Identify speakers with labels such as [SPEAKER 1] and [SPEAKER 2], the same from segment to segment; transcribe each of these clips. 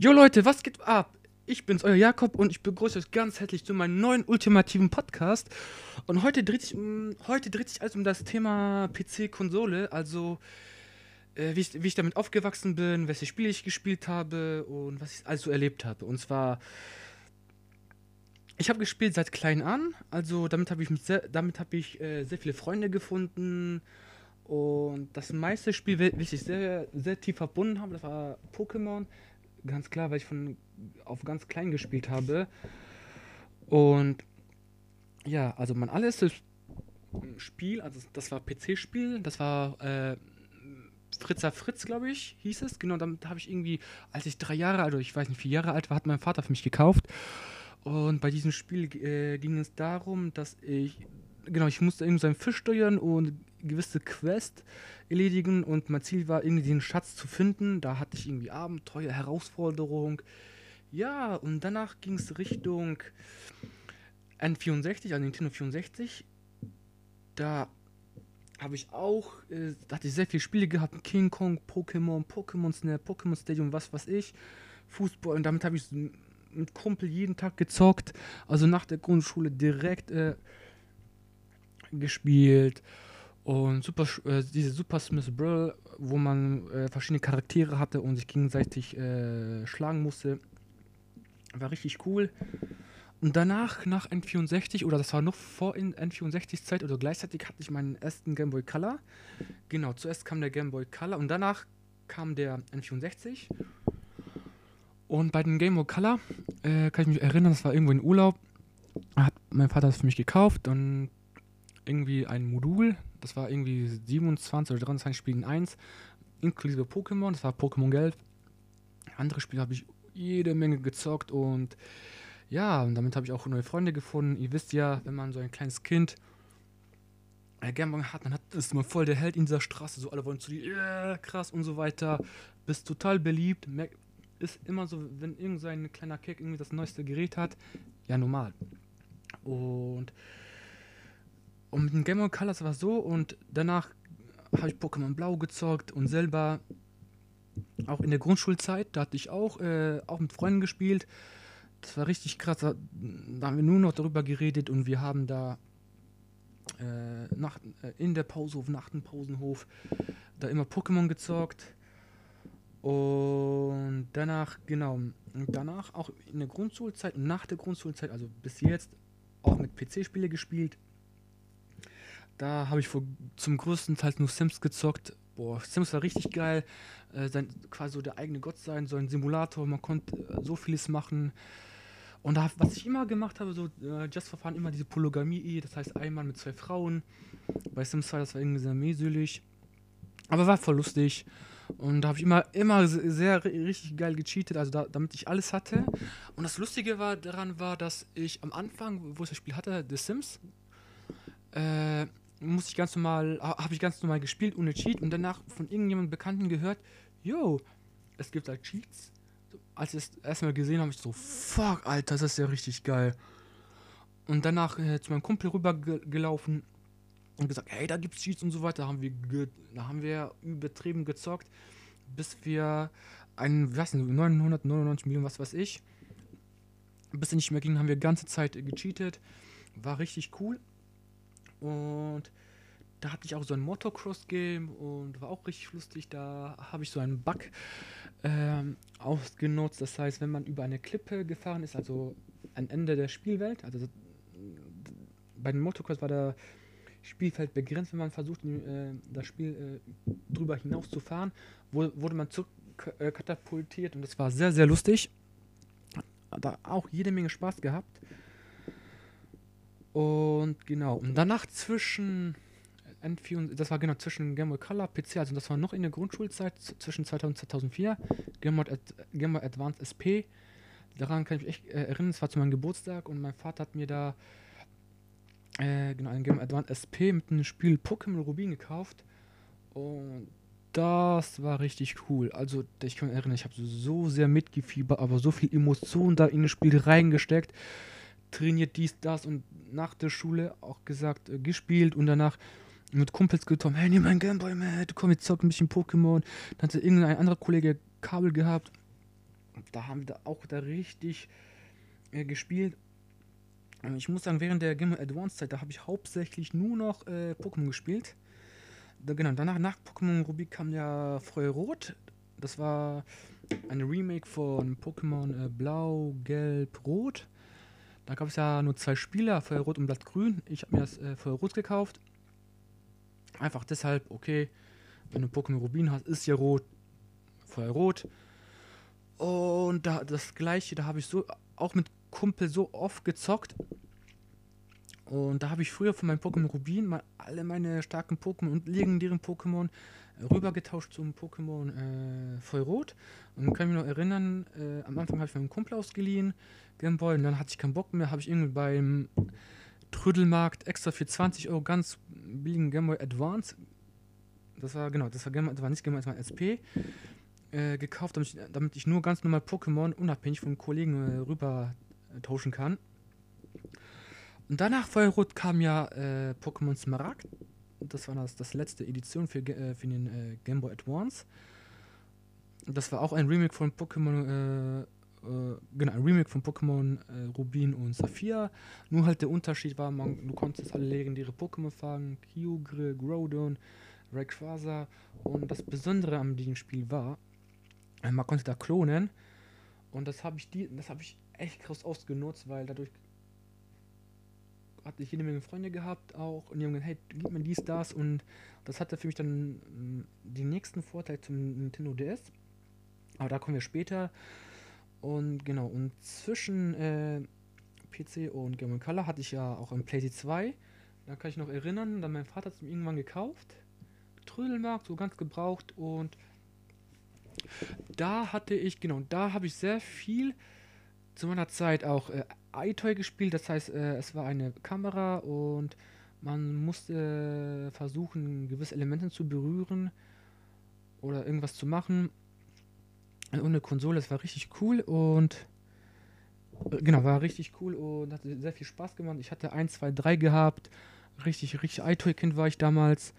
[SPEAKER 1] Jo Leute, was geht ab? Ich bin's, euer Jakob und ich begrüße euch ganz herzlich zu meinem neuen ultimativen Podcast. Und heute dreht sich, mm, heute dreht sich alles um das Thema PC-Konsole, also äh, wie, ich, wie ich damit aufgewachsen bin, welche Spiele ich gespielt habe und was ich also erlebt habe. Und zwar, ich habe gespielt seit klein an, also damit habe ich sehr, damit habe ich äh, sehr viele Freunde gefunden. Und das meiste Spiel, welches ich sehr, sehr tief verbunden habe, das war Pokémon ganz klar, weil ich von auf ganz klein gespielt habe. Und ja, also mein allererstes Spiel, also das war PC-Spiel, das war äh, Fritzer Fritz, glaube ich, hieß es. Genau, damit habe ich irgendwie, als ich drei Jahre alt oder ich weiß nicht, vier Jahre alt war, hat mein Vater für mich gekauft. Und bei diesem Spiel äh, ging es darum, dass ich, genau, ich musste irgendwie so einen Fisch steuern und gewisse Quest erledigen und mein Ziel war irgendwie den Schatz zu finden. Da hatte ich irgendwie Abenteuer, Herausforderung. Ja, und danach ging es Richtung N64, also Nintendo 64. Da habe ich auch, äh, da hatte ich sehr viele Spiele gehabt, King Kong, Pokémon, Pokémon Snap, Pokémon Stadium, was weiß ich, Fußball und damit habe ich mit Kumpel jeden Tag gezockt, also nach der Grundschule direkt äh, gespielt und Super, äh, diese Super Smith Brawl, wo man äh, verschiedene Charaktere hatte und sich gegenseitig äh, schlagen musste, war richtig cool. Und danach, nach N64, oder das war noch vor N64 Zeit, oder gleichzeitig hatte ich meinen ersten Game Boy Color. Genau, zuerst kam der Game Boy Color und danach kam der N64. Und bei dem Game Boy Color äh, kann ich mich erinnern, das war irgendwo in Urlaub. Hat mein Vater das für mich gekauft und irgendwie ein Modul, das war irgendwie 27 oder 23 Spiele in 1, inklusive Pokémon, das war Pokémon Gelb. Andere Spiele habe ich jede Menge gezockt und ja, und damit habe ich auch neue Freunde gefunden. Ihr wisst ja, wenn man so ein kleines Kind äh, Gameboy hat, dann hat, ist man voll der Held in dieser Straße, so alle wollen zu dir, yeah, krass und so weiter. Bist total beliebt, ist immer so, wenn irgendein kleiner Kick irgendwie das neueste Gerät hat, ja normal. Und und mit dem Game Boy Color war es so und danach habe ich Pokémon Blau gezockt und selber auch in der Grundschulzeit, da hatte ich auch, äh, auch mit Freunden gespielt. Das war richtig krass. Da, haben wir nur noch darüber geredet und wir haben da äh, nach, äh, in der Pausehof, nach dem Pausenhof, da immer Pokémon gezockt. Und danach, genau, danach auch in der Grundschulzeit und nach der Grundschulzeit, also bis jetzt, auch mit PC-Spiele gespielt. Da habe ich vor, zum größten Teil nur Sims gezockt. Boah, Sims war richtig geil. Äh, sein, quasi so der eigene Gott sein, so ein Simulator. Man konnte äh, so vieles machen. Und da, was ich immer gemacht habe, so äh, Just for Fun, immer diese Polygamie, das heißt einmal mit zwei Frauen. Bei Sims 2, das war irgendwie sehr meselig. Aber war voll lustig. Und da habe ich immer, immer sehr, sehr richtig geil gecheatet, also da, damit ich alles hatte. Und das Lustige war daran war, dass ich am Anfang, wo ich das Spiel hatte, The Sims, äh, muss ich ganz normal, habe ich ganz normal gespielt ohne Cheat und danach von irgendjemandem Bekannten gehört, yo, es gibt halt Cheats. Als ich es erstmal gesehen habe, ich so, fuck, Alter, das ist ja richtig geil. Und danach äh, zu meinem Kumpel rübergelaufen und gesagt, hey, da gibt's Cheats und so weiter. Da haben wir, da haben wir übertrieben gezockt, bis wir einen, was nicht, 999 Millionen, was weiß ich. Bis es nicht mehr ging, haben wir ganze Zeit gecheatet. War richtig cool. Und da hatte ich auch so ein Motocross-Game und war auch richtig lustig. Da habe ich so einen Bug ähm, ausgenutzt. Das heißt, wenn man über eine Klippe gefahren ist, also ein Ende der Spielwelt, also bei dem Motocross war der Spielfeld begrenzt, wenn man versucht, äh, das Spiel äh, drüber hinaus zu fahren, wurde man zurück äh, und das war sehr, sehr lustig. Da auch jede Menge Spaß gehabt. Und genau, und danach zwischen N4, das war genau zwischen Game Boy Color, PC, also das war noch in der Grundschulzeit, zwischen 2000 und 2004, Game Boy, Ad, Game Boy Advance SP. Daran kann ich mich echt äh, erinnern, es war zu meinem Geburtstag und mein Vater hat mir da äh, genau ein Game Boy Advance SP mit einem Spiel Pokémon Rubin gekauft. Und das war richtig cool. Also, ich kann mich erinnern, ich habe so sehr mitgefiebert, aber so viel Emotion da in das Spiel reingesteckt trainiert dies, das und nach der Schule auch gesagt, äh, gespielt und danach mit Kumpels getroffen, hey, nimm mein Gameboy mit, komm, jetzt zock ein bisschen Pokémon. Dann hatte irgendein anderer Kollege Kabel gehabt. Da haben wir auch da richtig äh, gespielt. Ich muss sagen, während der Game Advance Zeit, da habe ich hauptsächlich nur noch äh, Pokémon gespielt. Da, genau, danach, nach Pokémon Ruby kam ja Feuerrot. Das war ein Remake von Pokémon äh, Blau, Gelb, Rot. Da gab es ja nur zwei Spieler, Feuerrot und Blattgrün. Ich habe mir das äh, Feuerrot gekauft. Einfach deshalb, okay, wenn du Pokémon Rubin hast, ist ja rot, Feuerrot. Und da das gleiche, da habe ich so auch mit Kumpel so oft gezockt. Und da habe ich früher von meinem Pokémon Rubin mal alle meine starken Pokémon und legendären Pokémon rübergetauscht zum Pokémon äh, Vollrot. Und kann mich noch erinnern, äh, am Anfang habe ich meinen Kumpel ausgeliehen, Gameboy, und dann hatte ich keinen Bock mehr, habe ich irgendwie beim Trödelmarkt extra für 20 Euro ganz billigen Gameboy Advance, das war genau, das war, Game, das war nicht Gameboy, das war SP, äh, gekauft, damit ich, damit ich, nur ganz normal Pokémon unabhängig von Kollegen äh, rüber äh, tauschen kann. Und danach Feuerrot kam ja äh, Pokémon Smaragd das war das, das letzte Edition für, äh, für den äh, Game Boy Advance. Das war auch ein Remake von Pokémon, äh, äh, genau, ein Remake von Pokémon äh, Rubin und Saphir. Nur halt der Unterschied war, man, du konntest alle legendäre Pokémon fangen, Kyogre, Groudon, Rayquaza. Und das Besondere an diesem Spiel war, man konnte da klonen. Und das habe ich, hab ich echt krass ausgenutzt, weil dadurch hatte ich jede Menge Freunde gehabt auch und die haben gesagt, hey, gib mir dies, das und das hatte für mich dann mm, den nächsten Vorteil zum Nintendo DS. Aber da kommen wir später. Und genau, und zwischen äh, PC und Game Color hatte ich ja auch ein PlayStation 2. Da kann ich noch erinnern, dann mein Vater hat es mir irgendwann gekauft. Trödelmarkt, so ganz gebraucht und da hatte ich, genau, da habe ich sehr viel zu meiner Zeit auch äh, iToy gespielt. Das heißt, äh, es war eine Kamera und man musste versuchen, gewisse Elemente zu berühren oder irgendwas zu machen. Und eine Konsole, das war richtig cool und äh, genau, war richtig cool und hatte sehr viel Spaß gemacht. Ich hatte 1, 2, 3 gehabt. Richtig, richtig iToy-Kind war ich damals.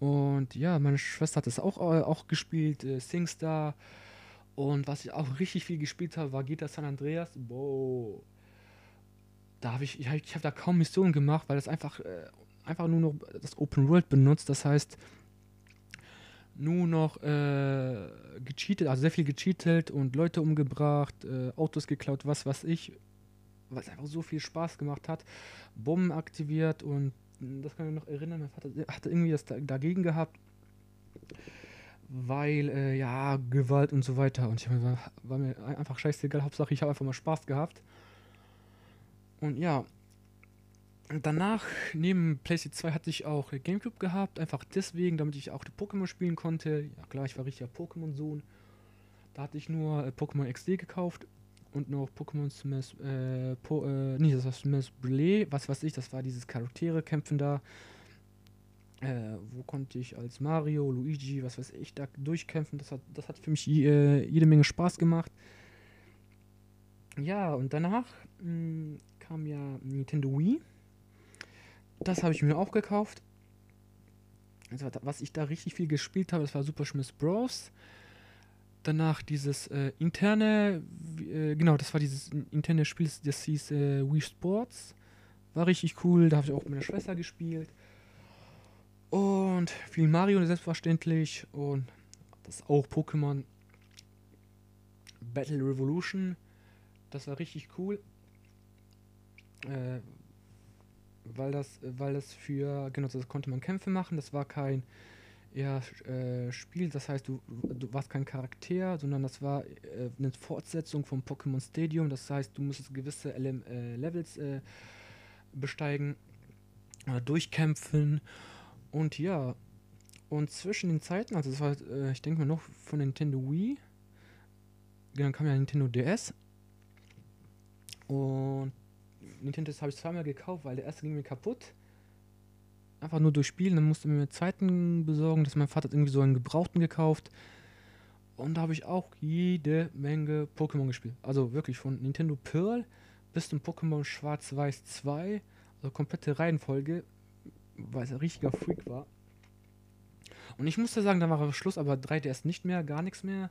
[SPEAKER 1] Und ja, meine Schwester hat es auch, äh, auch gespielt, äh, SingStar. Und was ich auch richtig viel gespielt habe, war GTA San Andreas. Boah. Da habe ich, ich habe hab da kaum Missionen gemacht, weil das einfach, äh, einfach nur noch das Open World benutzt. Das heißt, nur noch äh, gecheatet, also sehr viel gecheatet und Leute umgebracht, äh, Autos geklaut, was weiß ich. Weil es einfach so viel Spaß gemacht hat. Bomben aktiviert und das kann ich noch erinnern, mein Vater hatte irgendwie das dagegen gehabt weil äh, ja, Gewalt und so weiter. Und ich war, war mir einfach scheißegal, Hauptsache ich habe einfach mal Spaß gehabt. Und ja, danach, neben PlayStation 2 hatte ich auch Gamecube gehabt, einfach deswegen, damit ich auch die Pokémon spielen konnte. Ja klar, ich war richtiger Pokémon-Sohn. Da hatte ich nur äh, Pokémon XD gekauft und noch Pokémon Smash, äh, po, äh, nee, das war Smash Blé, was weiß ich, das war dieses Charaktere kämpfen da. Äh, wo konnte ich als Mario, Luigi, was weiß ich, da durchkämpfen. Das hat, das hat für mich äh, jede Menge Spaß gemacht. Ja, und danach mh, hm, kam ja Nintendo Wii. Das habe ich mir auch gekauft. Also, was ich da richtig viel gespielt habe, das war Super Smash Bros. Danach dieses äh, interne, äh, genau, das war dieses interne Spiel, das hieß äh, Wii Sports. War richtig cool, da habe ich auch mit meiner Schwester gespielt. Und viel Mario selbstverständlich. Und das ist auch Pokémon Battle Revolution. Das war richtig cool. Äh, weil das, weil das für, genau, das konnte man Kämpfe machen. Das war kein eher äh, Spiel, das heißt, du, du warst kein Charakter, sondern das war äh, eine Fortsetzung vom Pokémon Stadium. Das heißt, du musstest gewisse LM, äh, Levels äh, besteigen, oder durchkämpfen und ja, und zwischen den Zeiten, also das war, äh, ich denke mal noch von Nintendo Wii, dann kam ja Nintendo DS. Und Nintendo DS habe ich zweimal gekauft, weil der erste ging mir kaputt. Einfach nur durch Spielen, dann musste mir einen zweiten besorgen, dass mein Vater hat irgendwie so einen Gebrauchten gekauft. Und da habe ich auch jede Menge Pokémon gespielt. Also wirklich von Nintendo Pearl bis zum Pokémon Schwarz-Weiß 2. Also komplette Reihenfolge weil es ein richtiger Freak war. Und ich musste sagen, da war Schluss, aber 3DS nicht mehr, gar nichts mehr.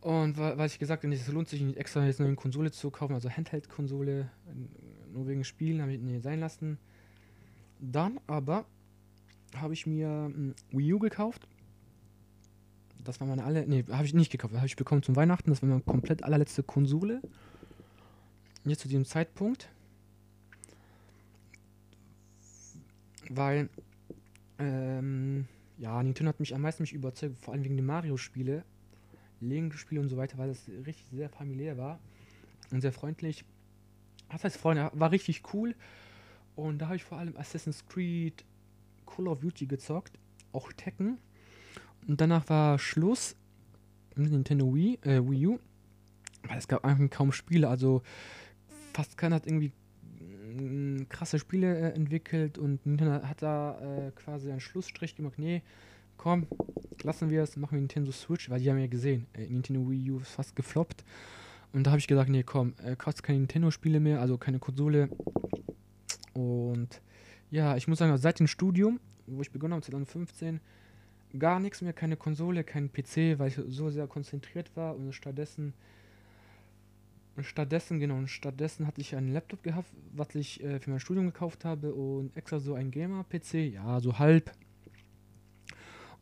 [SPEAKER 1] Und weil ich gesagt habe, es lohnt sich nicht extra jetzt eine Konsole zu kaufen, also Handheld-Konsole, nur wegen Spielen habe ich nie sein lassen. Dann aber habe ich mir ein Wii U gekauft. Das war meine alle. Ne, habe ich nicht gekauft. Habe ich bekommen zum Weihnachten. Das war meine komplett allerletzte Konsole. Jetzt zu diesem Zeitpunkt. Weil, ähm, ja, Nintendo hat mich am meisten mich überzeugt, vor allem wegen der Mario-Spiele. Link-Spiele und so weiter, weil das richtig sehr familiär war und sehr freundlich. Das heißt, Freunde, war richtig cool. Und da habe ich vor allem Assassin's Creed, Call of Duty gezockt, auch Tekken. Und danach war Schluss mit Nintendo Wii, äh, Wii U. Weil es gab eigentlich kaum Spiele, also fast keiner hat irgendwie krasse Spiele äh, entwickelt und Nintendo hat da äh, quasi einen Schlussstrich gemacht. Nee, komm, lassen wir es, machen wir Nintendo Switch, weil die haben ja gesehen, äh, Nintendo Wii U ist fast gefloppt. Und da habe ich gesagt, nee, komm, äh, kostet keine Nintendo-Spiele mehr, also keine Konsole. Und ja, ich muss sagen, seit dem Studium, wo ich begonnen habe, 2015, gar nichts mehr, keine Konsole, kein PC, weil ich so sehr konzentriert war und stattdessen stattdessen, genau, stattdessen hatte ich einen Laptop gehabt, was ich äh, für mein Studium gekauft habe und extra so ein Gamer-PC, ja, so halb.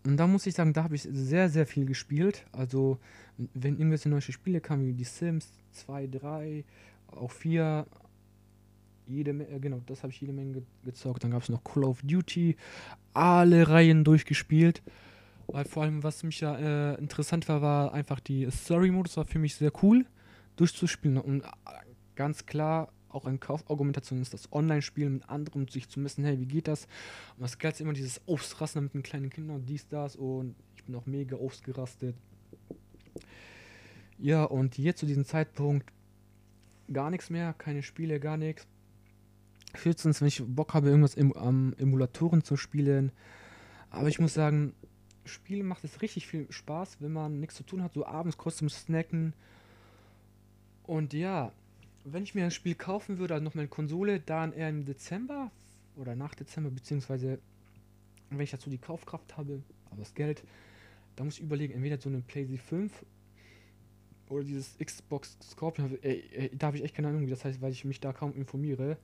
[SPEAKER 1] Und da muss ich sagen, da habe ich sehr, sehr viel gespielt. Also, wenn irgendwelche neue Spiele kamen, wie die Sims 2, 3, auch 4, jede äh, genau, das habe ich jede Menge ge gezockt. Dann gab es noch Call of Duty, alle Reihen durchgespielt. Weil vor allem, was mich ja äh, interessant war, war einfach die Story-Modus, war für mich sehr cool durchzuspielen. Und äh, ganz klar, auch eine Kaufargumentation ist das Online-Spielen mit anderen, sich zu messen, hey, wie geht das? Und das Geilste immer dieses Ausrasten mit den kleinen Kindern, dies, das und ich bin auch mega ausgerastet. Ja, und jetzt zu diesem Zeitpunkt gar nichts mehr, keine Spiele, gar nichts. Höchstens, wenn ich Bock habe, irgendwas am Emulatoren zu spielen. Aber ich muss sagen, Spielen macht es richtig viel Spaß, wenn man nichts zu tun hat, so abends kurz zum Snacken. Und ja, wenn ich mir ein Spiel kaufen würde, also noch eine Konsole, dann eher im Dezember oder nach Dezember, beziehungsweise wenn ich dazu die Kaufkraft habe, aber das Geld, da muss ich überlegen, entweder so eine PlayStation 5 oder dieses Xbox Scorpion, ey, ey, da habe ich echt keine Ahnung, wie das heißt, weil ich mich da kaum informiere.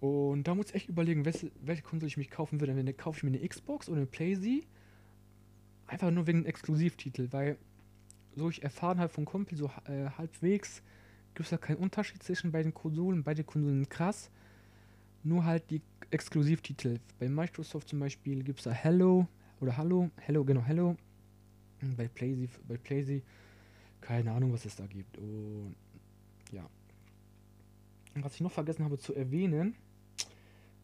[SPEAKER 1] Und da muss ich echt überlegen, welche, welche Konsole ich mich kaufen würde. Entweder kaufe ich mir eine Xbox oder eine PlayStation. Einfach nur wegen Exklusivtitel, weil so ich erfahren habe vom Kumpel, so äh, halbwegs, gibt es da keinen Unterschied zwischen beiden Konsolen. Beide Konsolen sind krass. Nur halt die Exklusivtitel. Bei Microsoft zum Beispiel gibt es da Hello oder Hallo, Hello, genau, Hello. Bei PlayStation, bei PlayStation, keine Ahnung, was es da gibt. Und ja. Was ich noch vergessen habe zu erwähnen,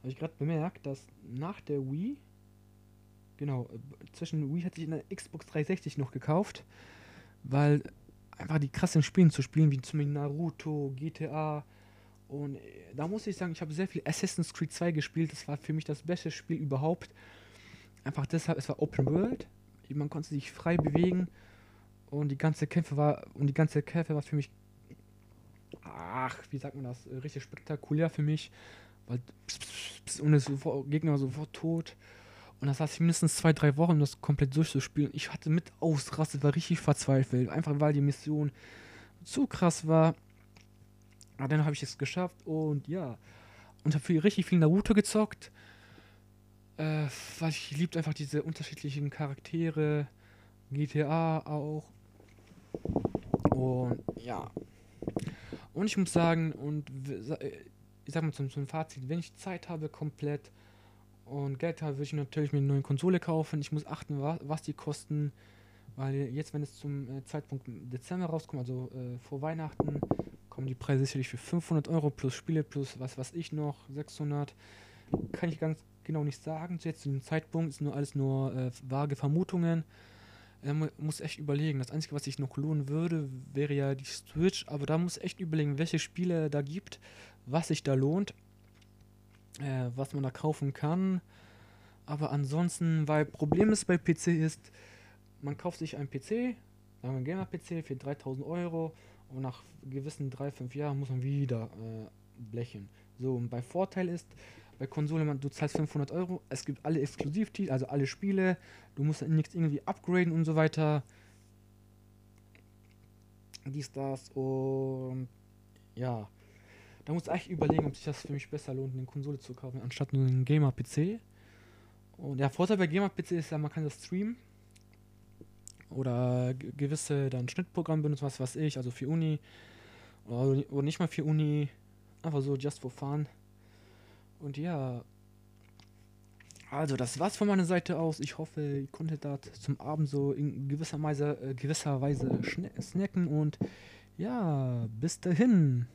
[SPEAKER 1] habe ich gerade bemerkt, dass nach der Wii, genau, zwischen Wii hatte ich eine Xbox 360 noch gekauft, weil einfach die krassen Spiele zu spielen, wie zum Beispiel Naruto, GTA. Und äh, da muss ich sagen, ich habe sehr viel Assassin's Creed 2 gespielt. Das war für mich das beste Spiel überhaupt. Einfach deshalb, es war Open World. Man konnte sich frei bewegen. Und die ganze Kämpfe war, und die ganze Kämpfe war für mich, ach, wie sagt man das, äh, richtig spektakulär für mich. Weil, und es Gegner sofort tot. Und das saß ich mindestens zwei, drei Wochen, um das komplett durchzuspielen. Ich hatte mit ausrastet, war richtig verzweifelt. Einfach weil die Mission zu krass war. Aber dann habe ich es geschafft und ja. Und habe richtig viel Naruto gezockt. Äh, weil ich liebte einfach diese unterschiedlichen Charaktere. GTA auch. Und ja. Und ich muss sagen, und ich sag mal zum, zum Fazit, wenn ich Zeit habe, komplett und Geld habe, würde ich natürlich mir eine neue Konsole kaufen. Ich muss achten, was, was die kosten. Weil jetzt, wenn es zum äh, Zeitpunkt Dezember rauskommt, also äh, vor Weihnachten, kommen die Preise sicherlich für 500 Euro plus Spiele plus was weiß ich noch, 600. Kann ich ganz genau nicht sagen. Jetzt zu dem Zeitpunkt ist nur alles nur äh, vage Vermutungen. Er muss echt überlegen. Das Einzige, was ich noch lohnen würde, wäre ja die Switch. Aber da muss echt überlegen, welche Spiele da gibt, was sich da lohnt äh, was man da kaufen kann. Aber ansonsten, weil Problem ist bei PC ist, man kauft sich einen PC, sagen Gamer-PC für 3000 Euro und nach gewissen 3-5 Jahren muss man wieder äh, blechen. So, und bei Vorteil ist, bei Konsole, man, du zahlst 500 Euro, es gibt alle Exklusivtitel, also alle Spiele, du musst nichts irgendwie upgraden und so weiter. dies, das und ja. Da muss ich eigentlich überlegen, ob sich das für mich besser lohnt, eine Konsole zu kaufen, anstatt nur einen Gamer-PC. Und der Vorteil bei Gamer-PC ist ja, man kann das streamen. Oder gewisse dann Schnittprogramme benutzen, was weiß ich, also für Uni. Oder, oder nicht mal für Uni. Einfach so just for fun. Und ja. Also, das war's von meiner Seite aus. Ich hoffe, ihr konntet das zum Abend so in gewisser Weise, äh, gewisser Weise snacken und ja, bis dahin.